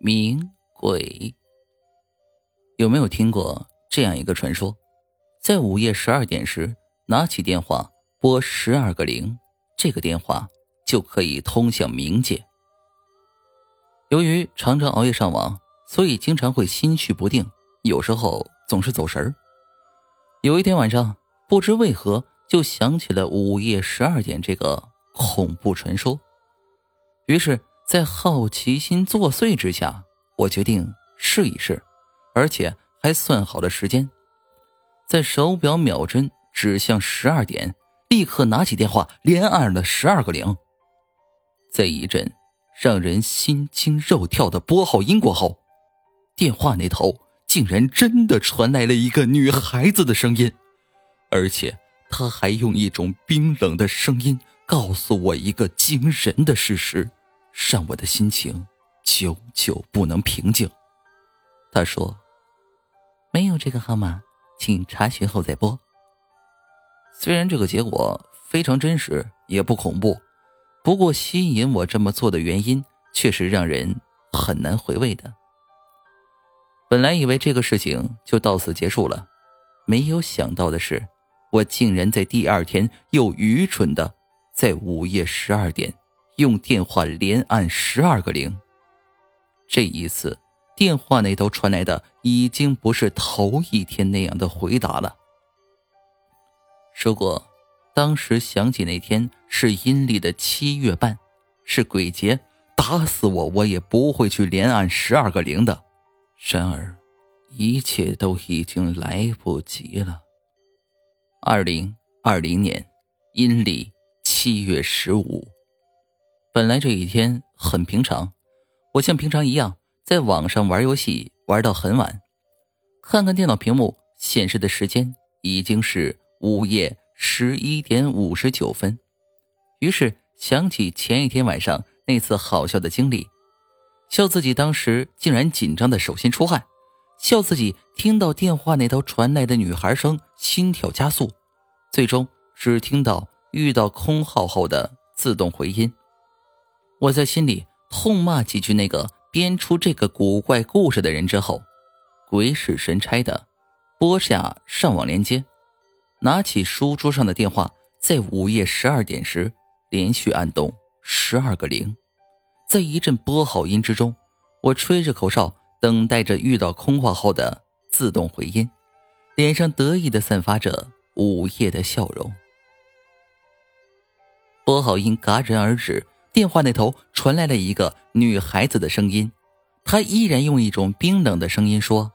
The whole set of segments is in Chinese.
冥鬼。有没有听过这样一个传说？在午夜十二点时，拿起电话拨十二个零，这个电话就可以通向冥界。由于常常熬夜上网，所以经常会心绪不定，有时候总是走神儿。有一天晚上，不知为何就想起了午夜十二点这个恐怖传说，于是，在好奇心作祟之下，我决定试一试，而且还算好了时间，在手表秒针指向十二点，立刻拿起电话，连按了十二个零。在一阵让人心惊肉跳的拨号音过后，电话那头竟然真的传来了一个女孩子的声音，而且她还用一种冰冷的声音告诉我一个惊人的事实，让我的心情久久不能平静。他说：“没有这个号码，请查询后再拨。”虽然这个结果非常真实，也不恐怖。不过，吸引我这么做的原因却是让人很难回味的。本来以为这个事情就到此结束了，没有想到的是，我竟然在第二天又愚蠢的在午夜十二点用电话连按十二个零。这一次，电话那头传来的已经不是头一天那样的回答了。如果。当时想起那天是阴历的七月半，是鬼节，打死我我也不会去连按十二个零的。然而，一切都已经来不及了。二零二零年阴历七月十五，本来这一天很平常，我像平常一样在网上玩游戏，玩到很晚，看看电脑屏幕显示的时间已经是午夜。十一点五十九分，于是想起前一天晚上那次好笑的经历，笑自己当时竟然紧张的手心出汗，笑自己听到电话那头传来的女孩声，心跳加速，最终只听到遇到空号后的自动回音。我在心里痛骂几句那个编出这个古怪故事的人之后，鬼使神差的拨下上网连接。拿起书桌上的电话，在午夜十二点时连续按动十二个零，在一阵拨号音之中，我吹着口哨，等待着遇到空话后的自动回音，脸上得意的散发着午夜的笑容。拨号音戛然而止，电话那头传来了一个女孩子的声音，她依然用一种冰冷的声音说：“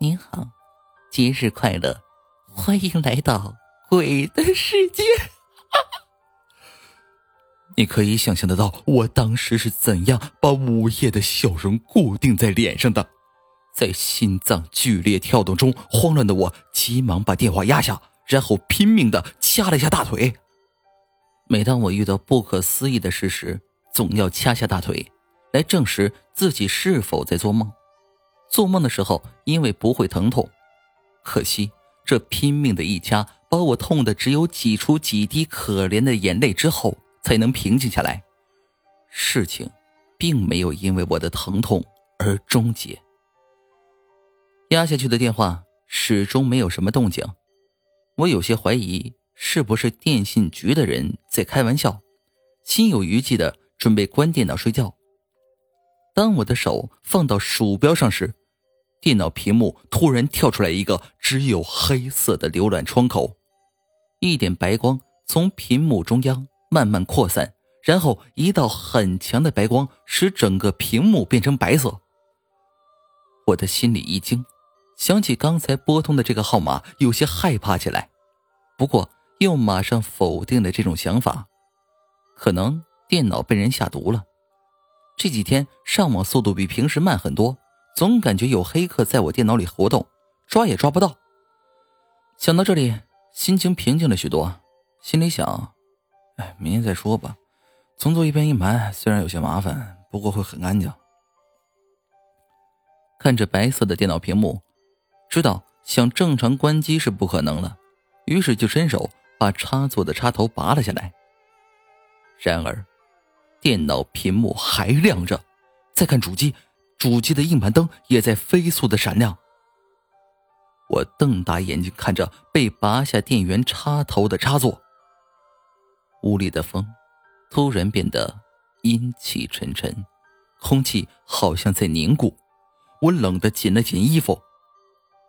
您好，节日快乐。”欢迎来到鬼的世界。你可以想象得到我当时是怎样把午夜的笑容固定在脸上的，在心脏剧烈跳动中，慌乱的我急忙把电话压下，然后拼命的掐了一下大腿。每当我遇到不可思议的事时，总要掐下大腿，来证实自己是否在做梦。做梦的时候，因为不会疼痛，可惜。这拼命的一掐，把我痛的只有挤出几滴可怜的眼泪之后，才能平静下来。事情，并没有因为我的疼痛而终结。压下去的电话始终没有什么动静，我有些怀疑是不是电信局的人在开玩笑，心有余悸的准备关电脑睡觉。当我的手放到鼠标上时，电脑屏幕突然跳出来一个只有黑色的浏览窗口，一点白光从屏幕中央慢慢扩散，然后一道很强的白光使整个屏幕变成白色。我的心里一惊，想起刚才拨通的这个号码，有些害怕起来，不过又马上否定了这种想法，可能电脑被人下毒了。这几天上网速度比平时慢很多。总感觉有黑客在我电脑里活动，抓也抓不到。想到这里，心情平静了许多，心里想：“哎，明天再说吧。重做一遍硬盘虽然有些麻烦，不过会很干净。”看着白色的电脑屏幕，知道想正常关机是不可能了，于是就伸手把插座的插头拔了下来。然而，电脑屏幕还亮着。再看主机，主机的硬盘灯也在飞速的闪亮。我瞪大眼睛看着被拔下电源插头的插座。屋里的风突然变得阴气沉沉，空气好像在凝固。我冷得紧了紧衣服。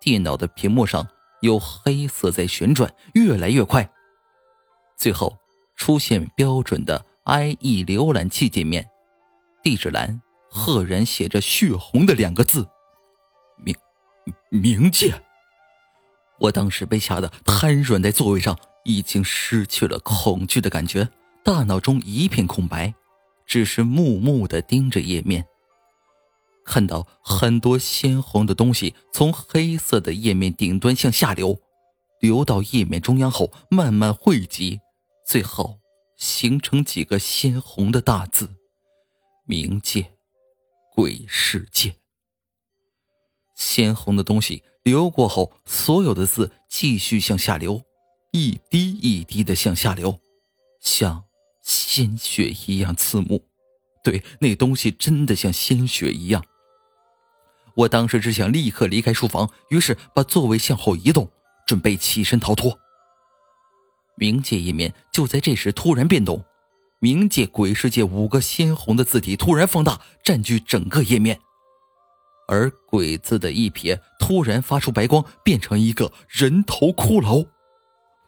电脑的屏幕上有黑色在旋转，越来越快，最后出现标准的 IE 浏览器界面，地址栏赫然写着血红的两个字：“冥冥界。”我当时被吓得瘫软在座位上，已经失去了恐惧的感觉，大脑中一片空白，只是木木的盯着页面，看到很多鲜红的东西从黑色的页面顶端向下流，流到页面中央后慢慢汇集，最后形成几个鲜红的大字：“冥界，鬼世界。”鲜红的东西。流过后，所有的字继续向下流，一滴一滴的向下流，像鲜血一样刺目。对，那东西真的像鲜血一样。我当时只想立刻离开书房，于是把座位向后移动，准备起身逃脱。冥界页面就在这时突然变动，冥界鬼世界五个鲜红的字体突然放大，占据整个页面。而“鬼”字的一撇突然发出白光，变成一个人头骷髅。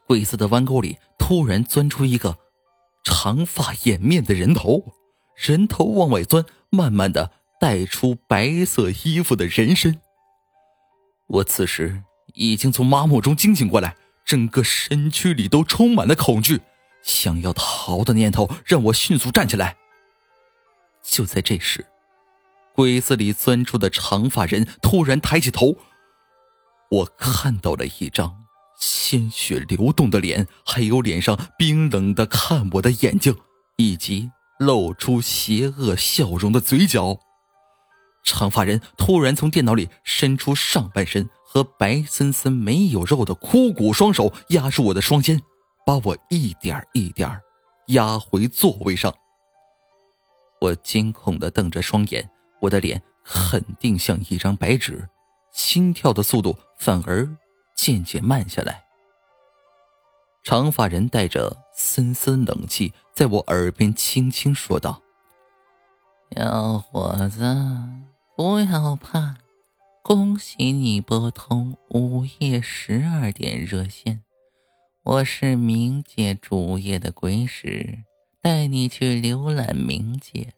鬼字的弯钩里突然钻出一个长发掩面的人头，人头往外钻，慢慢的带出白色衣服的人身。我此时已经从麻木中惊醒过来，整个身躯里都充满了恐惧，想要逃的念头让我迅速站起来。就在这时。鬼子里钻出的长发人突然抬起头，我看到了一张鲜血流动的脸，还有脸上冰冷的看我的眼睛，以及露出邪恶笑容的嘴角。长发人突然从电脑里伸出上半身和白森森没有肉的枯骨双手，压住我的双肩，把我一点一点压回座位上。我惊恐的瞪着双眼。我的脸肯定像一张白纸，心跳的速度反而渐渐慢下来。长发人带着森森冷气，在我耳边轻轻说道：“小伙子，不要怕，恭喜你拨通午夜十二点热线，我是冥界主页的鬼使，带你去浏览冥界。”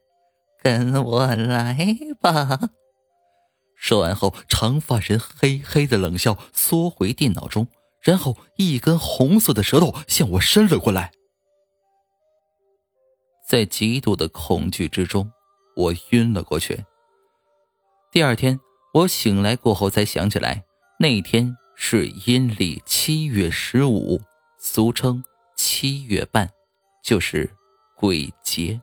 跟我来吧！说完后，长发人嘿嘿的冷笑，缩回电脑中，然后一根红色的舌头向我伸了过来。在极度的恐惧之中，我晕了过去。第二天，我醒来过后才想起来，那天是阴历七月十五，俗称七月半，就是鬼节。